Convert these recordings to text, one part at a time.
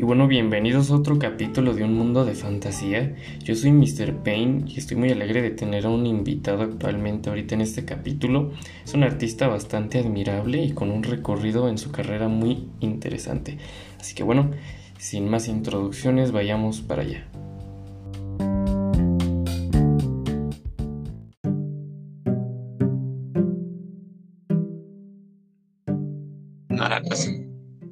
Y bueno, bienvenidos a otro capítulo de Un Mundo de Fantasía. Yo soy Mr. Payne y estoy muy alegre de tener a un invitado actualmente ahorita en este capítulo. Es un artista bastante admirable y con un recorrido en su carrera muy interesante. Así que bueno, sin más introducciones, vayamos para allá.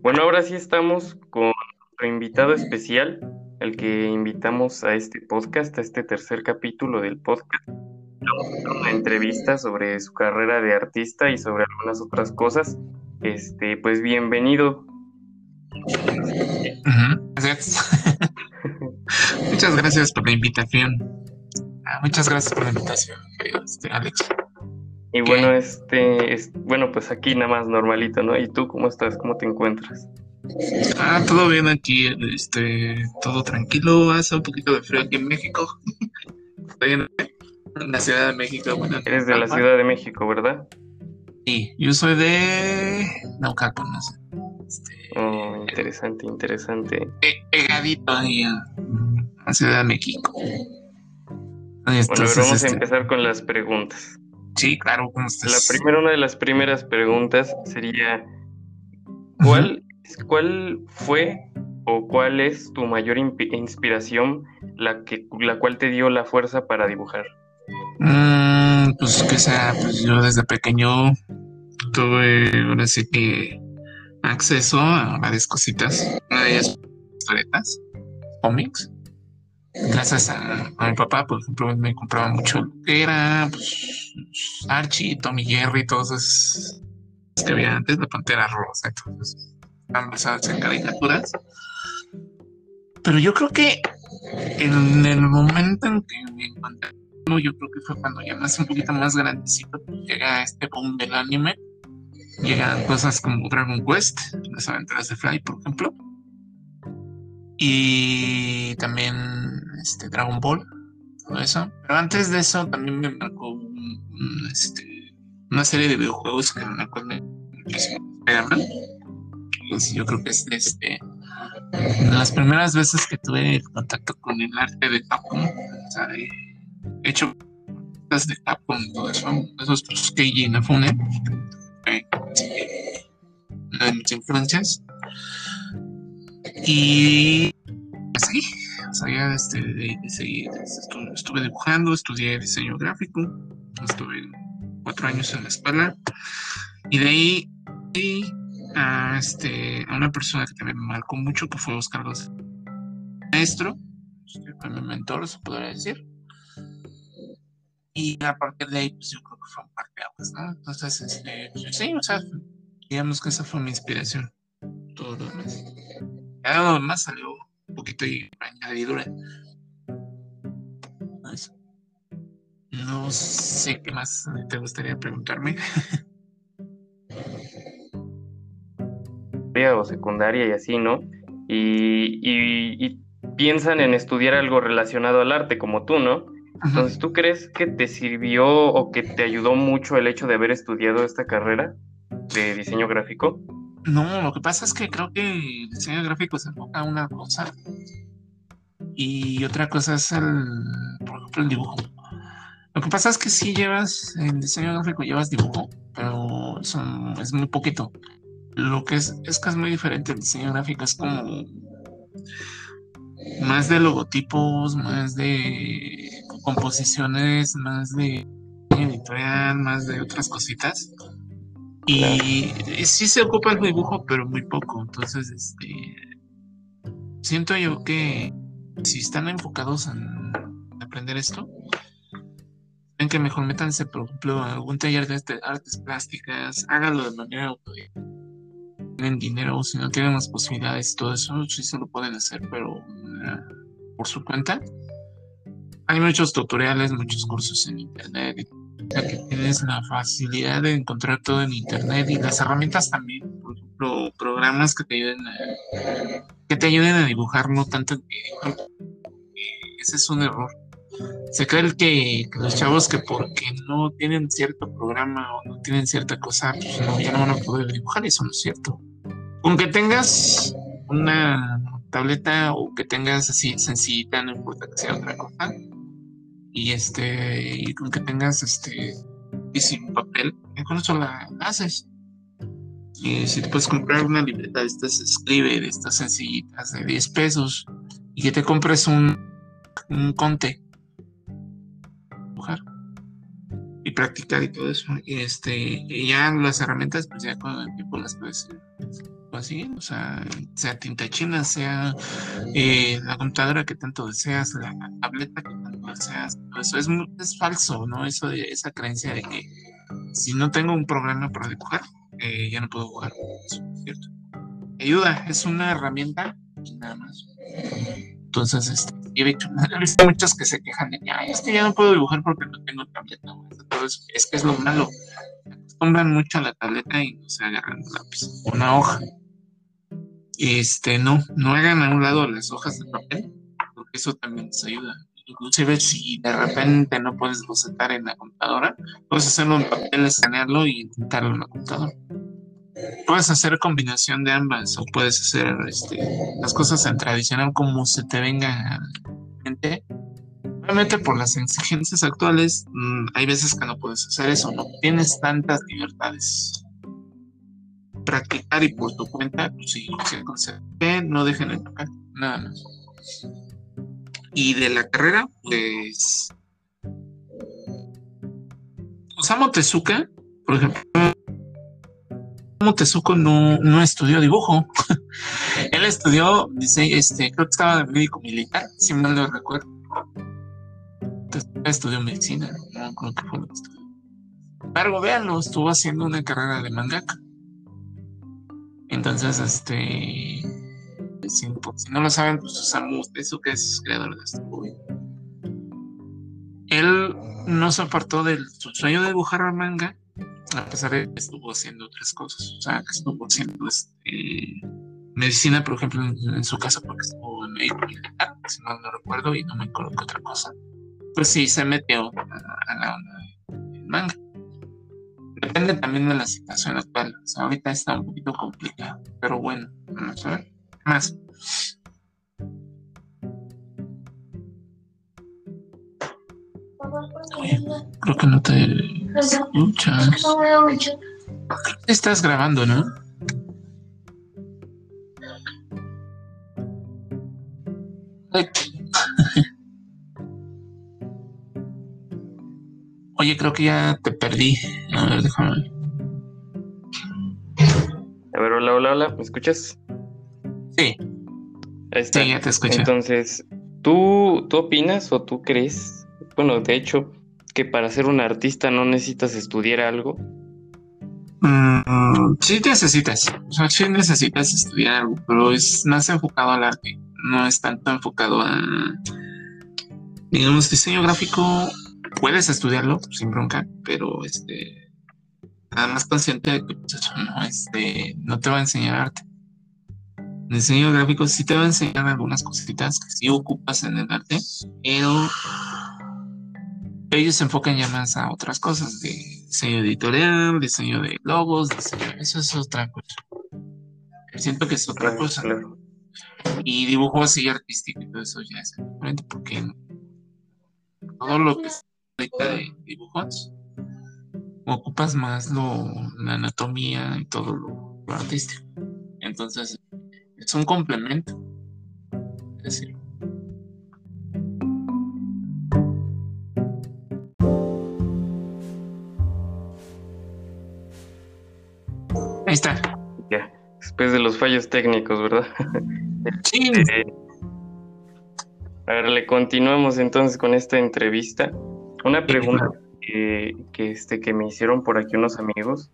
Bueno, ahora sí estamos con nuestro invitado especial, el que invitamos a este podcast, a este tercer capítulo del podcast. Vamos a hacer una entrevista sobre su carrera de artista y sobre algunas otras cosas. Este, pues bienvenido. Gracias. muchas gracias por la invitación. Ah, muchas gracias por la invitación, este, Alex. Y bueno, este, es, bueno, pues aquí nada más normalito, ¿no? ¿Y tú cómo estás? ¿Cómo te encuentras? Ah, todo bien aquí, este, todo tranquilo, hace un poquito de frío aquí en México. Estoy en, la Ciudad de México. Bueno, Eres de la Ciudad de México, ¿verdad? Sí, yo soy de Naucalpan, no sé. Este, oh, interesante, interesante. Pegadito ahí a la Ciudad de México. bueno, vamos a este empezar con las preguntas. Sí, claro. La primera, una de las primeras preguntas sería, ¿cuál, ¿cuál fue o cuál es tu mayor inspiración, la, que, la cual te dio la fuerza para dibujar? Mm, pues que sea, pues yo desde pequeño tuve, ahora sí que, acceso a varias cositas, una de ellas historietas, cómics, gracias a, mi papá, por ejemplo, me compraba mucho lo que era pues, Archie, Tommy Jerry, todos esos que había antes, la Pantera Rosa, entonces están basadas en caricaturas. Pero yo creo que en el momento en que me encontré, yo creo que fue cuando ya más un poquito más grandecito, llega este boom del anime, llegan cosas como Dragon Quest, las aventuras de Fly, por ejemplo y también este, Dragon Ball, todo eso. Pero antes de eso también me marcó este, una serie de videojuegos que me acuerdo Spider-Man. Pues yo creo que es este, las primeras veces que tuve contacto con el arte de Capcom, o sea, he hecho de Capcom, todo eso, esos pues, Keiji Inafune, eh, de mis influencias. Y así, o este, estuve, dibujando, estudié diseño gráfico, estuve cuatro años en la escuela y de ahí a, este, a una persona que también me marcó mucho, que fue Oscar Gómez, maestro, este, mi mentor, se podría decir. Y a partir de ahí, pues yo creo que fue un par de aguas, ¿no? Entonces, este, pues, sí, o sea, digamos que esa fue mi inspiración. Todo lo demás. Ya lo demás salió un poquito y añadidura. No sé qué más te gustaría preguntarme. o secundaria y así, ¿no? Y, y, piensan en estudiar algo relacionado al arte como tú, ¿no? Entonces, ¿tú crees que te sirvió o que te ayudó mucho el hecho de haber estudiado esta carrera de diseño gráfico? No, lo que pasa es que creo que el diseño gráfico se enfoca a una cosa y otra cosa es el, por ejemplo, el dibujo. Lo que pasa es que sí llevas, en diseño gráfico llevas dibujo, pero es muy poquito. Lo que es, es que es muy diferente. El diseño gráfico es como más de logotipos, más de composiciones, más de editorial, más de otras cositas. Y, sí se ocupa el dibujo, pero muy poco. Entonces, este siento yo que si están enfocados en aprender esto, ven que mejor métanse, por ejemplo, a algún taller de este, artes plásticas, háganlo de manera autodidacta. Tienen dinero, si no tienen las posibilidades, todo eso sí se lo pueden hacer, pero ah, por su cuenta. Hay muchos tutoriales, muchos cursos en internet que tienes la facilidad de encontrar todo en internet y las herramientas también, por ejemplo, programas que te ayuden a, que te ayuden a dibujar, no tanto en Ese es un error. Se cree que, los chavos que porque no tienen cierto programa o no tienen cierta cosa, pues no, ya no van a poder dibujar, eso no es cierto. Aunque tengas una tableta o que tengas así sencillita, no importa que sea otra cosa. Y este, y con que tengas este, y sin papel, con eso la haces. Y si te puedes comprar una libreta de estas escribe, de estas sencillitas de 10 pesos, y que te compres un, un conte y practicar y todo eso. Y este, y ya las herramientas, pues ya con el tiempo las puedes así, o sea, sea tinta china, sea eh, la computadora que tanto deseas, la tableta que tanto deseas. Eso es, es falso, ¿no? Eso de esa creencia de que si no tengo un programa para dibujar, eh, ya no puedo jugar. Eso es cierto. Ayuda, es una herramienta y nada más. Entonces, este, he visto, muchos que se quejan de que, es que ya no puedo dibujar porque no tengo tableta. Entonces, es que es lo malo. Acostumbran mucho a la tableta y no se agarran lápiz, una hoja. Este, no, no hagan a un lado las hojas de papel, porque eso también les ayuda. Inclusive si de repente no puedes bocetar en la computadora, puedes hacerlo en papel, escanearlo y intentarlo en la computadora. Puedes hacer combinación de ambas o puedes hacer este, las cosas en tradicional como se te venga a mente. Obviamente por las exigencias actuales mm, hay veces que no puedes hacer eso, no tienes tantas libertades. Practicar y por tu cuenta, pues sí, que no dejen de tocar, nada más. Y de la carrera, pues Osamu Tezuka, por ejemplo, Tezuko no, no estudió dibujo. Él estudió, dice, este, creo que estaba de médico militar, si mal no recuerdo. estudió medicina, no creo que fue lo que estudió. Sin embargo, véanlo, estuvo haciendo una carrera de mangaka. Entonces, este, si, no lo saben, pues Osamu Tezuka es creador de este Él no se apartó del su sueño de dibujar al manga a pesar de que estuvo haciendo otras cosas, o sea, que estuvo haciendo este, medicina, por ejemplo, en, su casa, porque estuvo en médico militar, si no, no recuerdo, y no me qué otra cosa, pues sí, se metió a, la onda del manga. Depende también de la situación actual, ahorita está un poquito complicado, pero bueno, vamos a ver. Más. creo que no te escuchas. Estás grabando, ¿no? Oye, creo que ya te perdí. A ver, déjame. A ver, hola, hola, hola, ¿me escuchas? Sí. Ahí está. Sí, ya te escucho. Entonces, ¿tú, ¿tú opinas o tú crees? Bueno, de hecho, que para ser un artista no necesitas estudiar algo? Mm, sí necesitas, o sea, sí necesitas estudiar algo, pero es más enfocado al arte, no es tanto enfocado a, digamos, diseño gráfico, puedes estudiarlo sin bronca, pero este, nada más consciente de que pues, no, este, no te va a enseñar arte. El diseño gráfico sí te va a enseñar algunas cositas que sí ocupas en el arte, pero ellos se enfocan ya más a otras cosas, de diseño editorial, diseño de logos, eso es otra cosa. Siento que es otra cosa. Y dibujo así artístico y todo eso ya es diferente porque todo lo que es de dibujos ocupas más lo, la anatomía y todo lo, lo artístico. Entonces, es un complemento. Es decir, Ahí está. Ya, después de los fallos técnicos, ¿verdad? Sí. Eh, a ver, le continuamos entonces con esta entrevista. Una pregunta que, este, que me hicieron por aquí unos amigos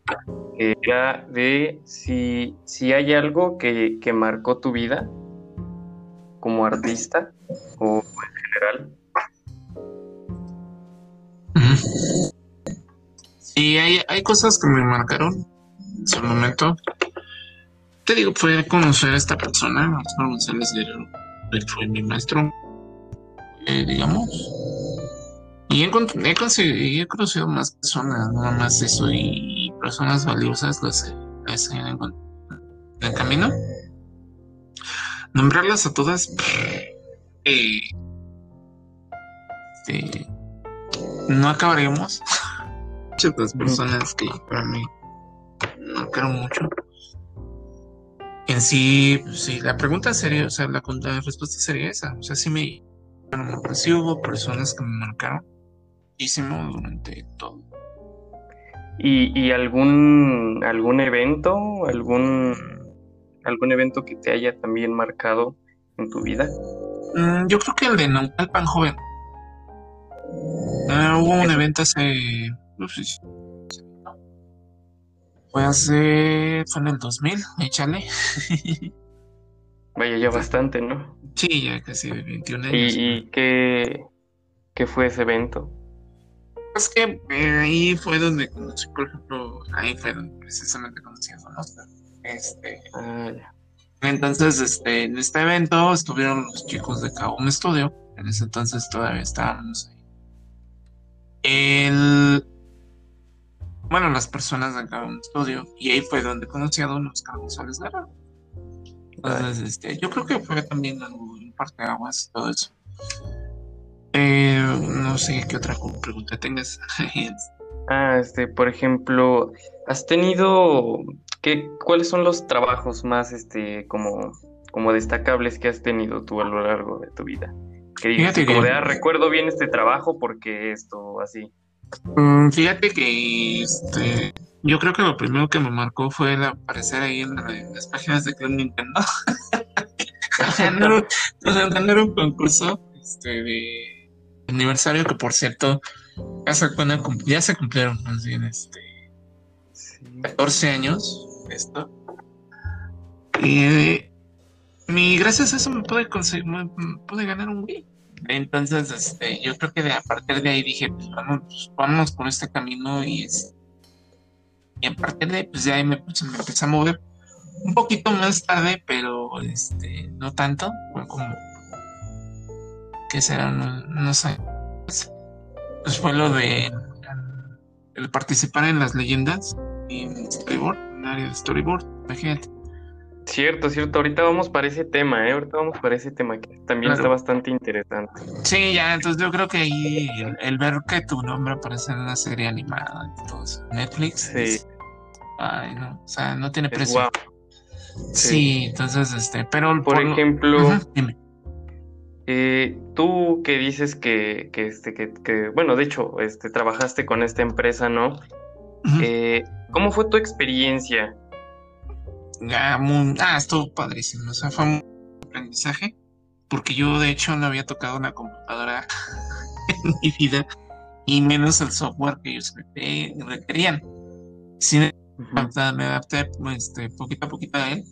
era de si, si hay algo que, que marcó tu vida como artista o en general. Sí, hay, hay cosas que me marcaron en su momento. Te digo, fue conocer a esta persona, González fue mi maestro, eh, digamos. Y he, he, he, conocido más personas, nada más eso, y, personas valiosas las he, en el camino. nombrarlas a todas, eh, este, no acabaríamos. Muchas personas que para mí no quiero mucho. En sí, pues, sí, la pregunta sería, o sea, la, respuesta sería esa. O sea, sí me. Bueno, sí hubo personas que me marcaron muchísimo durante todo. ¿Y, y algún, algún evento, algún, algún evento que te haya también marcado en tu vida? Mm, yo creo que el de Naucalpan Joven. Ah, hubo un evento hace. No sé, fue hace. Fue en el 2000, échale. Vaya, ya bastante, ¿no? Sí, ya casi 21 años. ¿Y, y qué, qué fue ese evento? Es que eh, ahí fue donde conocí, por ejemplo, ahí fue donde precisamente conocí a Don Este. Ah. Entonces, este, en este evento estuvieron los chicos de Kaum Studio. En ese entonces todavía estábamos ahí. El, bueno, las personas de Kaum Studio. Y ahí fue donde conocí a Don Oscar González Guerrero. Entonces, este, yo creo que fue también algo, en parte de aguas, todo eso. Eh, no sé qué otra pregunta tengas. ah, este, por ejemplo, ¿has tenido qué, cuáles son los trabajos más, este, como, como destacables que has tenido tú a lo largo de tu vida? Que digas, como de, ah, recuerdo bien este trabajo porque esto, así. Mm, fíjate que, este, yo creo que lo primero que me marcó fue el aparecer ahí en, las páginas de Club Nintendo. ganar un concurso este, de aniversario que por cierto ya se, ya se cumplieron más bien este 14 años esto. Y, y, gracias a eso me pude conseguir me, pude ganar un Wii. Entonces este yo creo que de, a partir de ahí dije pues vamos pues, vámonos por este camino y es y a partir de ahí pues ya ahí me, pues, me empecé a mover un poquito más tarde pero este no tanto como que será, no, sé. Pues fue lo de el participar en las leyendas en storyboard, en área de storyboard, imagínate. Cierto, cierto. Ahorita vamos para ese tema, ¿eh? Ahorita vamos para ese tema que también está bastante interesante. Sí, ya, entonces yo creo que ahí el, ver que tu nombre aparece en una serie animada Netflix. Sí. ay, no, o sea, no tiene precio. Sí. entonces, este, pero por, ejemplo, dime. Eh, tú que dices que, que, este, que, bueno, de hecho, este, trabajaste con esta empresa, ¿no? Eh, ¿Cómo fue tu experiencia? Ah, ah, estuvo padrísimo, o sea, fue un aprendizaje, porque yo de hecho no había tocado una computadora en mi vida, y menos el software que ellos requerían. Sin me adapté este, poquito a poquito a él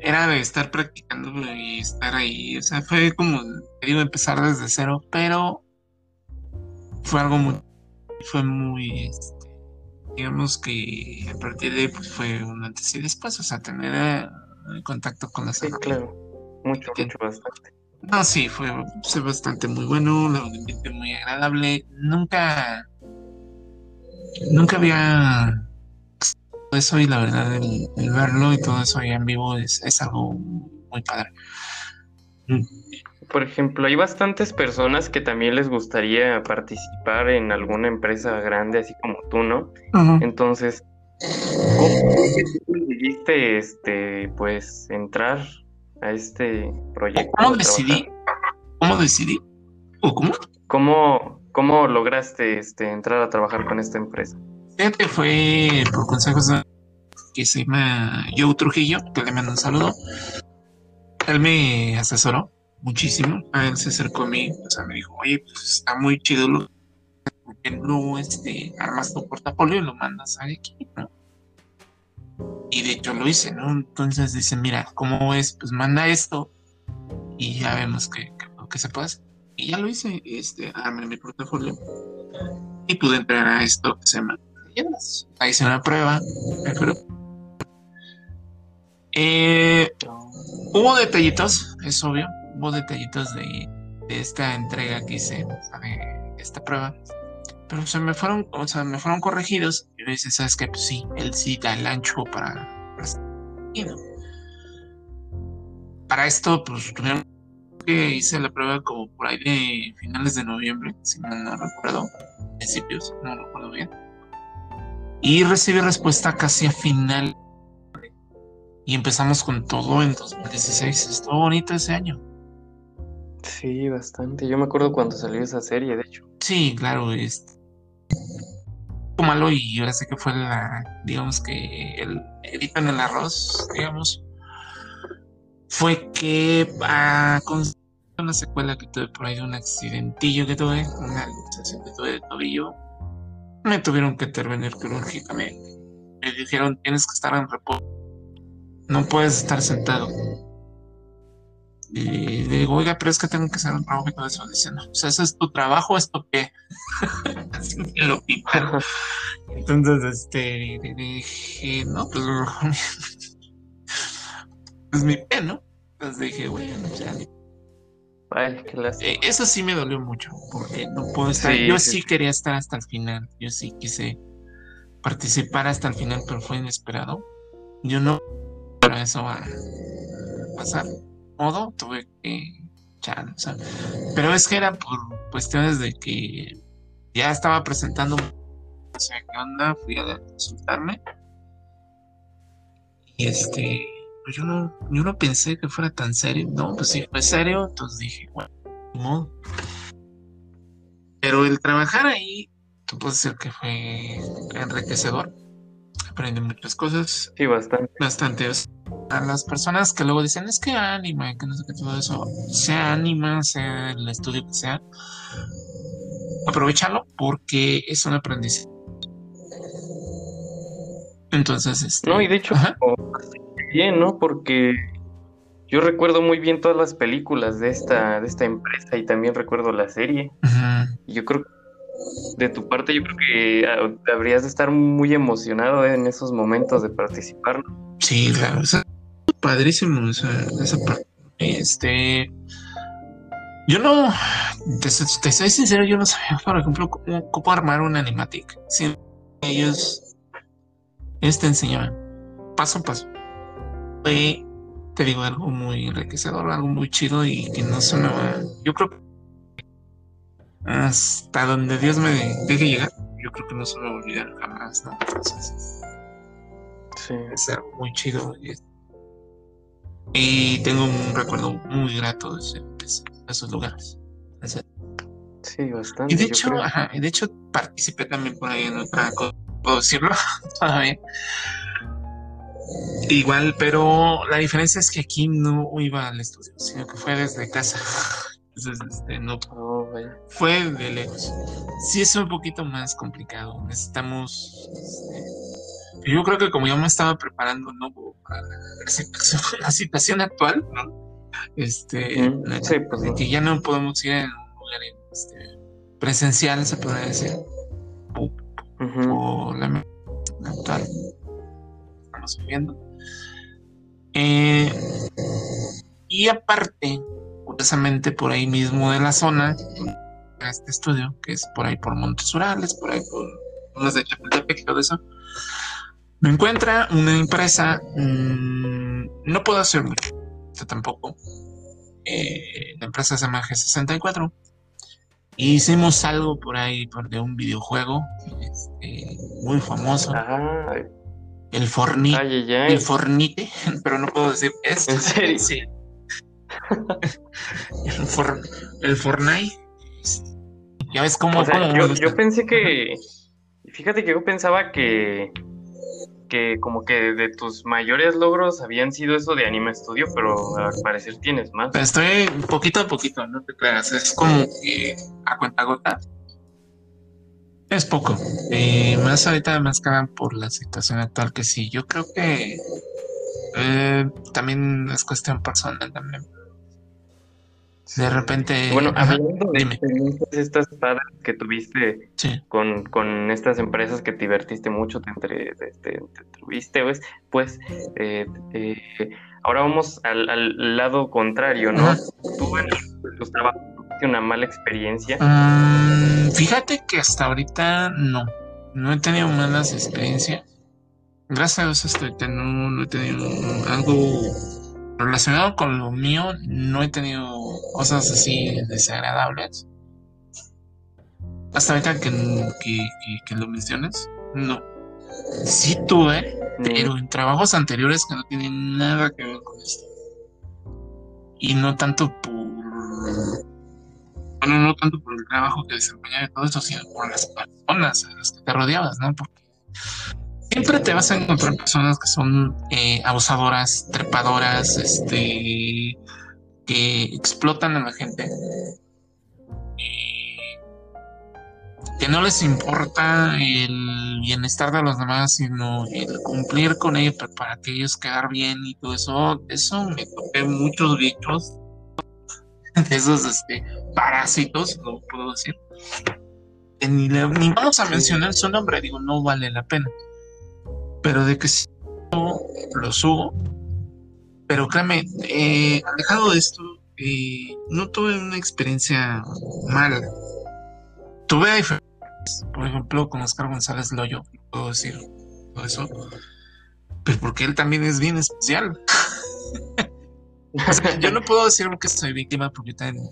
era de estar practicando y estar ahí. O sea, fue como, digo, empezar desde cero, pero fue algo muy, fue muy, este, digamos que a partir de ahí pues, fue un antes y después, o sea, tener eh, contacto con la Sí, claro, mucho, mucho, bastante. No, sí, fue, fue bastante muy bueno, la ambiente muy agradable. Nunca, nunca había eso y la verdad el, verlo y todo eso ahí en vivo es, algo muy padre. Mm. Por ejemplo, hay bastantes personas que también les gustaría participar en alguna empresa grande, así como tú, ¿no? Entonces, ¿cómo decidiste, este, pues, entrar a este proyecto? ¿Cómo decidí? ¿Cómo decidí? ¿O cómo? ¿Cómo, cómo lograste, este, entrar a trabajar con esta empresa? Fíjate, fue por consejos que se llama Joe Trujillo, que le mando un saludo. Él me asesoró muchísimo. Él se acercó a mí, o sea, me dijo, oye, pues está muy chido lo que no este, armas tu portafolio y lo mandas a aquí, ¿no? Y de hecho lo hice, ¿no? Entonces dice, mira, ¿cómo es? Pues manda esto y ya vemos que, que, se puede hacer. Y ya lo hice, este, armé mi portafolio y pude entrar a esto que se llama Ahí hice una prueba. Eh, hubo detallitos, es obvio. Hubo detallitos de, esta entrega que hice, esta prueba. Pero se me fueron, o sea, me fueron corregidos. Y me dice, ¿sabes qué? Pues sí, él sí da el ancho para. para esto, pues tuvieron hice la prueba como por ahí de finales de noviembre, si no, no recuerdo, principios, no recuerdo bien. Y recibí respuesta casi a final. Y empezamos con todo en 2016. Estuvo bonito ese año. Sí, bastante. Yo me acuerdo cuando salió esa serie, de hecho. Sí, claro, es malo y ahora sé que fue la, digamos que el grito en el arroz, digamos, fue que a una secuela que tuve por ahí un accidentillo que tuve, una luxación que tuve de tobillo, me tuvieron que intervenir quirúrgicamente. Me dijeron, tienes que estar en reposo, no puedes estar sentado. Y le digo, oiga, pero es que tengo que hacer un trabajo y todo eso. Dice, no, o sea, ¿ese es tu trabajo o esto qué? Así me lo picaron. Entonces, este, dije, no, pues, pues mi pie, ¿no? Entonces dije, bueno, ya. Ay, qué eh, eso sí me dolió mucho, porque no puedo estar. yo sí, quería estar hasta el final. Yo sí quise participar hasta el final, pero fue inesperado. Yo no. Pero eso va a pasar modo tuve que echar, o sea, pero es que era por cuestiones de que ya estaba presentando, o sea, ¿qué onda? Fui a consultarme y este, pues yo no, yo no pensé que fuera tan serio, no, pues sí fue serio, entonces dije, bueno, modo. Pero el trabajar ahí, tú puedes decir que fue enriquecedor aprende muchas cosas. Sí, bastante. Bastante. A las personas que luego dicen, es que anima, que no sé qué, todo eso, sea anima, sea el estudio que sea, aprovechalo porque es un aprendizaje. Entonces, este... No, y de hecho, bien, ¿no? Porque yo recuerdo muy bien todas las películas de esta, de esta empresa y también recuerdo la serie. Yo creo que de tu parte, yo creo que ah, habrías de estar muy emocionado en esos momentos de participar. Sí, claro, padrísimo esa, parte. Este, yo no, te, soy sincero, yo no sabía, por ejemplo, cómo, armar un animatic. Si ellos, ellos te enseñaban paso a paso. Fue, te digo, algo muy enriquecedor, algo muy chido y que no sonaba. Yo creo que hasta donde Dios me deje llegar, yo creo que no se me va a olvidar jamás, ¿no? Entonces, sí. es algo muy chido. Y, tengo un recuerdo muy grato de, esos lugares. Sí, bastante. Y de hecho, ajá, de hecho participé también por ahí en otra cosa, puedo decirlo todavía. Igual, pero la diferencia es que aquí no iba al estudio, sino que fue desde casa. Entonces, este, no fue de lejos. Sí es un poquito más complicado. Necesitamos. Este, yo creo que como yo me estaba preparando no para la situación, actual, ¿no? Este, pues, que ya no podemos ir en un lugar este, presencial, se podría decir, o, la actual estamos viviendo. Eh, y aparte, curiosamente por ahí mismo de la zona, este estudio, que es por ahí por Montes Urales, por ahí por las de Chapultepec y todo eso, me encuentra una empresa, mm, no puedo hacer tampoco. Eh, la empresa se llama G64. Hicimos algo por ahí por de un videojuego este, muy famoso. El Fornite. El Fornite, pero no puedo decir esto. ¿En serio? Sí el, Fortnite. Ya ves cómo. yo, pensé que. Fíjate que yo pensaba que. Que como que de tus mayores logros habían sido eso de Anime Studio, pero al parecer tienes más. Estoy poquito a poquito, no te creas. Es como que a cuenta gota. Es poco. Eh, más ahorita más que por la situación actual que sí. Yo creo que eh, también es cuestión personal también. De repente. Bueno, hablando de estas padres que tuviste con, con, estas empresas que te divertiste mucho, te, entre, te, tuviste, pues, pues eh, eh, ahora vamos al, al, lado contrario, ¿no? Tú en tus trabajos tuviste una mala experiencia. Mm, fíjate que hasta ahorita no, no he tenido malas experiencias. Gracias a Dios, no, no he tenido algo relacionado con lo mío, no he tenido cosas así desagradables. Hasta ahorita que, que, que, lo mencionas, no. Sí tuve, pero en trabajos anteriores que no tienen nada que ver con esto. Y no tanto por. Bueno, no tanto por el trabajo que desempeñaba y todo eso, sino por las personas a las que te rodeabas, ¿no? Porque siempre te vas a encontrar personas que son eh, abusadoras, trepadoras, este, que explotan a la gente. que no les importa el bienestar de los demás, sino el cumplir con ellos para que ellos quedar bien y todo eso. Eso me toqué muchos bichos de esos este, parásitos, lo puedo decir. Ni, ni vamos a mencionar su nombre, digo, no vale la pena pero de que sí lo subo. Pero créeme, eh, alejado de esto, eh, no tuve una experiencia mala. Tuve diferencias, por ejemplo, con Oscar González Loyo, puedo decir todo eso, pero porque él también es bien especial. yo no puedo decir que soy víctima porque también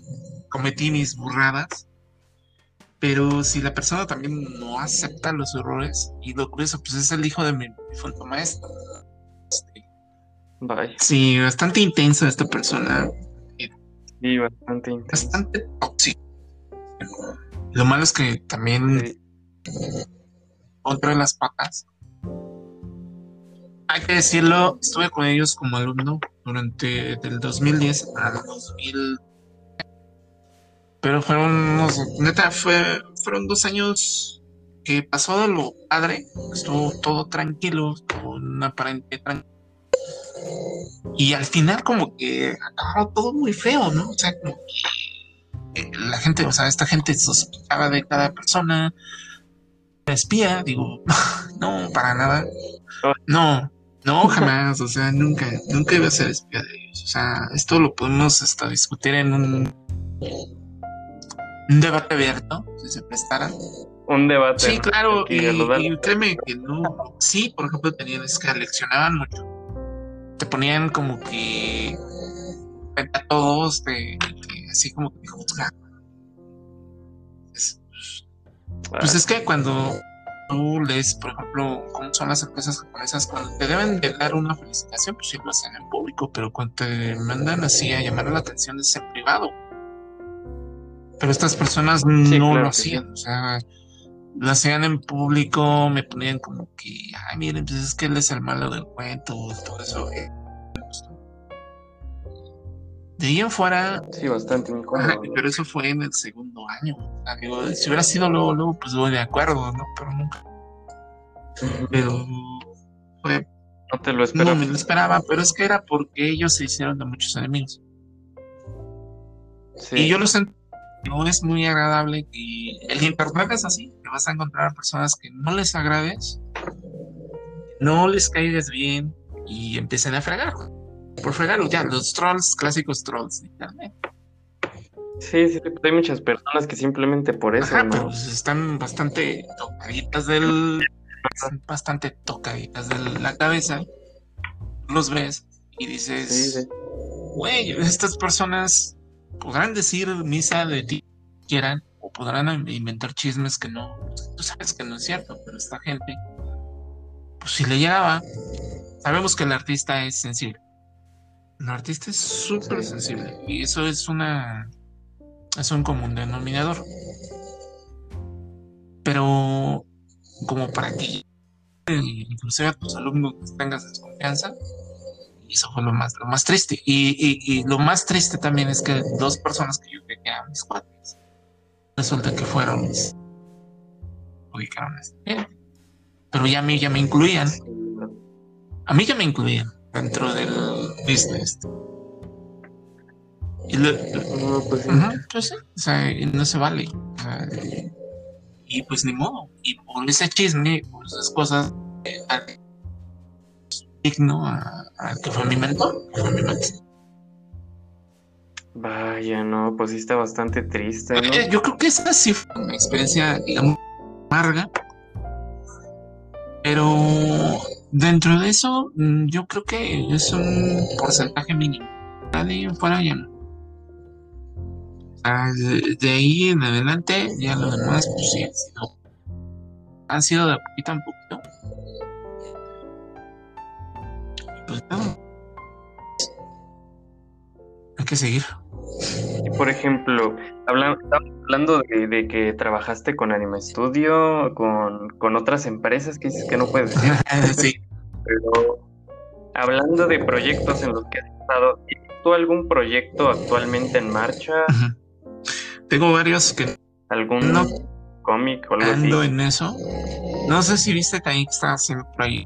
cometí mis burradas, pero si la persona también no acepta los errores, y lo curioso, pues es el hijo de mi difunto maestro. Sí, bastante intenso esta persona. Sí, bastante intenso. Bastante tóxico. Lo malo es que también contra las patas. Hay que decirlo, estuve con ellos como alumno durante del 2010 al 2000 pero fueron unos, neta, fue, fueron dos años que pasó de lo padre, estuvo todo tranquilo, estuvo una aparente tranquilo. Y al final como que acabó todo muy feo, ¿no? O sea, como que la gente, o sea, esta gente sospechaba de cada persona, espía, digo, no, para nada. No, no, jamás, o sea, nunca, nunca iba a ser espía de ellos. O sea, esto lo podemos hasta discutir en un un debate abierto, si se prestaran. Un debate. Sí, claro, y, créeme que no. Sí, por ejemplo, tenían, es que leccionaban mucho. Te ponían como que a todos, de, así como que juzgar. Pues, pues es que cuando tú lees, por ejemplo, cómo son las empresas japonesas, cuando te deben de dar una felicitación, pues sí lo hacen en público, pero cuando te mandan así a llamar la atención es en privado. Pero estas personas no lo hacían, o sea, lo hacían en público, me ponían como que, ay, miren, pues es que él es el malo del cuento, todo eso. Eh, de ahí en fuera. Sí, bastante incómodo. pero eso fue en el segundo año. si hubiera sido luego, luego, pues voy de acuerdo, ¿no? Pero nunca. Pero fue. No te lo esperaba. No me lo esperaba, pero es que era porque ellos se hicieron de muchos enemigos. Sí. Y yo lo sentí no es muy agradable y el internet es así, te vas a encontrar personas que no les agrades, no les caigas bien y empiecen a fregar. Por fregar, ya, los trolls, clásicos trolls de internet. Sí, sí, hay muchas personas que simplemente por eso. Pues, están bastante tocaditas del. bastante tocaditas de la cabeza. Los ves y dices. Güey, estas personas podrán decir misa de ti quieran o podrán inventar chismes que no, tú sabes que no es cierto, pero esta gente, pues si le llegaba, sabemos que el artista es sensible. El artista es súper sensible y eso es una, es un común denominador. Pero como para que inclusive a tus alumnos tengas desconfianza, y eso fue lo más, lo más triste. Y, lo más triste también es que dos personas que yo creía que eran mis cuates, resulta que fueron mis. ubicaron este Pero ya a mí ya me incluían. A mí ya me incluían dentro del business. Y lo, no, pues, pues o sea, no se vale. y pues ni modo. Y por ese chisme, por esas cosas, eh, digno a, que fue mi mentor, fue mi Vaya, no, pues sí está bastante triste. Eh, yo creo que esa sí fue una experiencia, digamos, amarga. Pero Dentro de eso, mm, yo creo que es un porcentaje mínimo. De fuera ya no. Ah, de, ahí en adelante, ya lo demás, pues sí, han sido, de poquito en poquito. Pues nada. Hay que seguir. Por ejemplo, hablando de, que trabajaste con Anime Studio, con, con, otras empresas que dices que no puedes decir. sí. Pero hablando de proyectos en los que has estado, ¿tienes tú algún proyecto actualmente en marcha? Tengo varios que. ¿Algún cómic o algo ando en eso. No sé si viste que ahí estaba haciendo por ahí.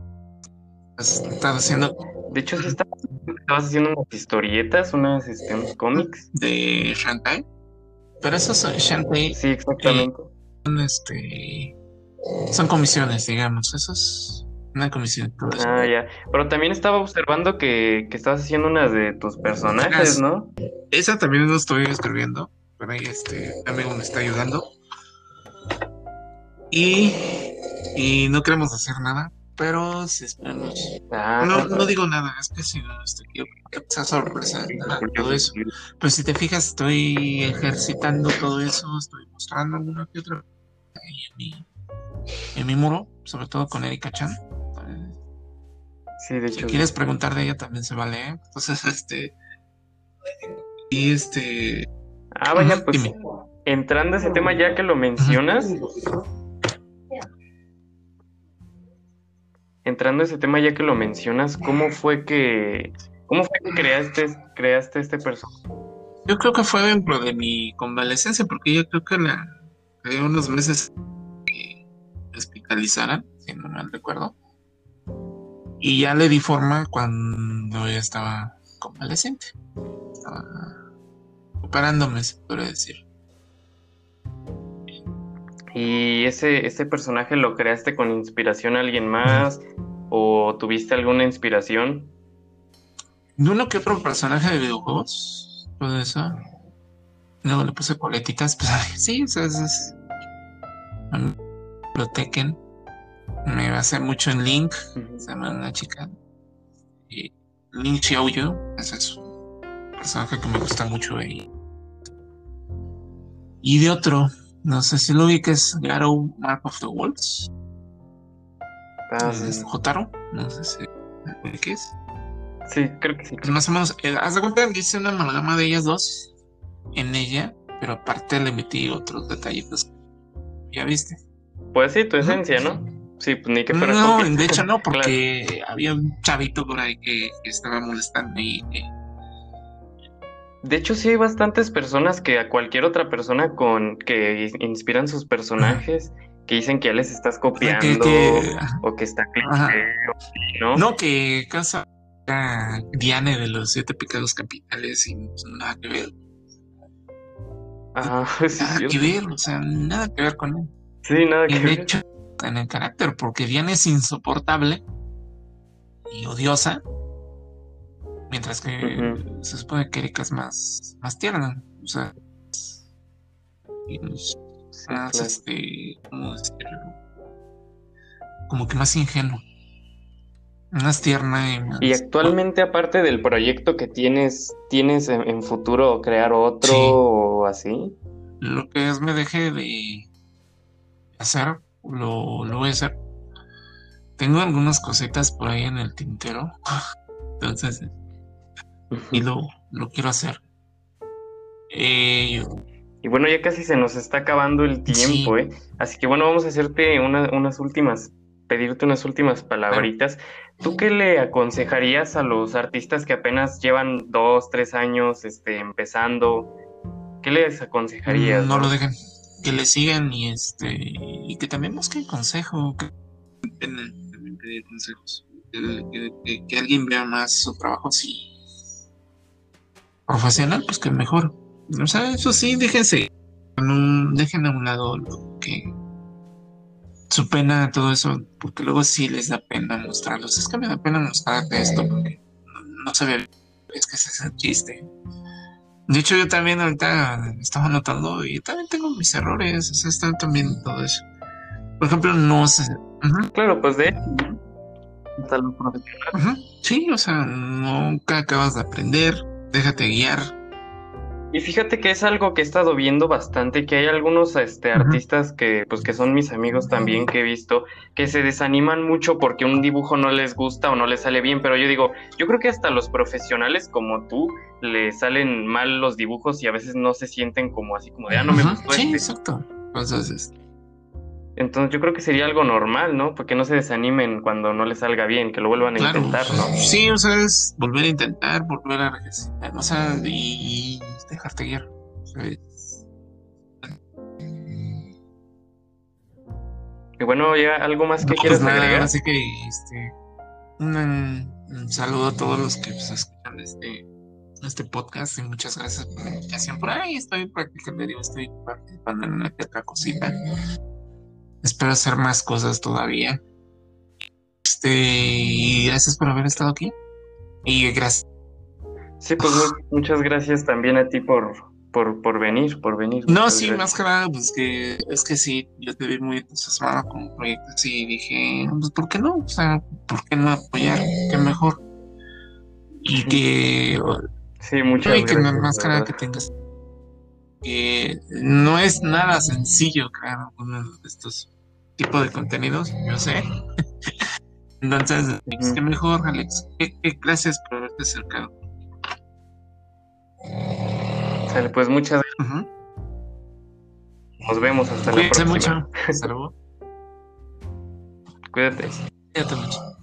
Estaba haciendo. De hecho, sí estabas, haciendo unas historietas, unas, este, unos cómics. De Shantae. Pero esos son Shantae. Sí, exactamente. son, este, son comisiones, digamos. Esos una comisión. Ah, ya. Pero también estaba observando que, que estabas haciendo unas de tus personajes, ¿no? Esa también lo estoy escribiendo. Por ahí este amigo me está ayudando. Y, y no queremos hacer nada, pero si esperamos. Ah, no, no digo nada, es que si no, yo, esa sorpresa, todo eso. Pero si te fijas, estoy ejercitando todo eso, estoy mostrando alguna que otra en mi, en mi muro, sobre todo con Erika Chan. Sí, de hecho. Si quieres preguntar de ella también se vale, ¿eh? Entonces, este. Y este. Ah, vaya, pues. Entrando a ese tema, ya que lo mencionas. Entrando a ese tema, ya que lo mencionas, ¿cómo fue que. ¿Cómo fue que creaste, creaste este personaje? Yo creo que fue dentro de mi convalecencia, porque yo creo que la, unos meses que me hospitalizaran, si no mal recuerdo. Y ya le di forma cuando ya estaba convaleciente. Estaba operándome, se podría decir. ¿Y ese, ese personaje lo creaste con inspiración a alguien más? ¿O tuviste alguna inspiración? De uno que otro personaje de videojuegos. Todo eso. Luego le puse políticas. Pues, sí, o sea, es. Lo Tekken me basé mucho en Link, se llama una chica. Y Link Xiaoyu, ese es un personaje que me gusta mucho ahí. Y de otro, no sé si lo vi que es Garo Mark of the Wolves. Ah, es Jotaro, no sé si qué es. Sí, creo que sí. Pues más o menos, eh, haz de cuenta que hice una amalgama de ellas dos en ella, pero aparte le metí otros detallitos. Ya viste. Pues sí, tu esencia, ¿no? Sí, pues ni que fuera No, de hecho no, porque había un chavito por ahí que, estaba molestando y... De hecho, sí hay bastantes personas que a cualquier otra persona con que inspiran sus personajes, que dicen que ya les estás copiando o que está cliché, ¿no? No, que casa Diane de los siete pecados capitales y nada que ver. Ah, nada que ver, o sea, nada que ver con él. Sí, nada que ver en el carácter, porque Diana es insoportable y odiosa, mientras que se supone que Erika es más, más tierna, o sea, más, este, Como que más ingenuo. Más tierna y más... Y actualmente, aparte del proyecto que tienes, ¿tienes en, futuro crear otro o así? Lo que es me deje de hacer lo, lo voy a hacer. Tengo algunas cositas por ahí en el tintero. Entonces, y lo, lo quiero hacer. Eh, y bueno, ya casi se nos está acabando el tiempo, ¿eh? Así que bueno, vamos a hacerte unas últimas, pedirte unas últimas palabritas. ¿Tú qué le aconsejarías a los artistas que apenas llevan dos, tres años este, empezando? ¿Qué les aconsejarías? no lo dejen que le sigan y este y que también busquen consejo que también pedir consejos que, alguien vea más su trabajo si profesional pues que mejor. O sea eso sí déjense dejen a un lado lo que su pena todo eso porque luego sí les da pena mostrarlos. Es que me da pena mostrarte esto porque no, se ve es que ese es el chiste. De hecho, yo también ahorita estaba notando y también tengo mis errores, o sea, están también todo eso. Por ejemplo, no sé. Claro, pues de, tal profesional. Sí, o sea, nunca acabas de aprender, déjate guiar. Y fíjate que es algo que he estado viendo bastante, que hay algunos este, artistas que, pues, que son mis amigos también que he visto, que se desaniman mucho porque un dibujo no les gusta o no les sale bien, pero yo digo, yo creo que hasta los profesionales como tú le salen mal los dibujos y a veces no se sienten como así como de, ah, no me gustó Sí, este". exacto. Entonces, entonces yo creo que sería algo normal, ¿no? Porque no se desanimen cuando no les salga bien, que lo vuelvan a intentar, ¿no? Sí, o sea, es volver a intentar, volver a regresar, o sea, y, dejarte guiar. Y bueno, ya algo más que quieras pues agregar. Así que este, un, saludo a todos los que pues, escuchan este, este podcast y muchas gracias por la invitación. Por ahí estoy practicando, estoy participando en una que otra cosita. Espero hacer más cosas todavía. Este, y gracias por haber estado aquí. Y gracias. Sí, pues muchas gracias también a ti por, por, por venir, por venir. No, sí, más que nada, pues que es que sí, yo te vi muy entusiasmado con un proyecto así y dije, pues ¿por qué no? O sea, ¿por qué no apoyar? Qué mejor. Y que... Sí, muchas y que más que nada que tengas que no es nada sencillo crear uno de estos tipos de contenidos, yo sé. Entonces, pues, qué mejor, Alex. gracias por haberte acercado. Sale, pues muchas gracias. Nos vemos hasta la próxima. mucho. Hasta luego. Cuídate. Cuídate mucho.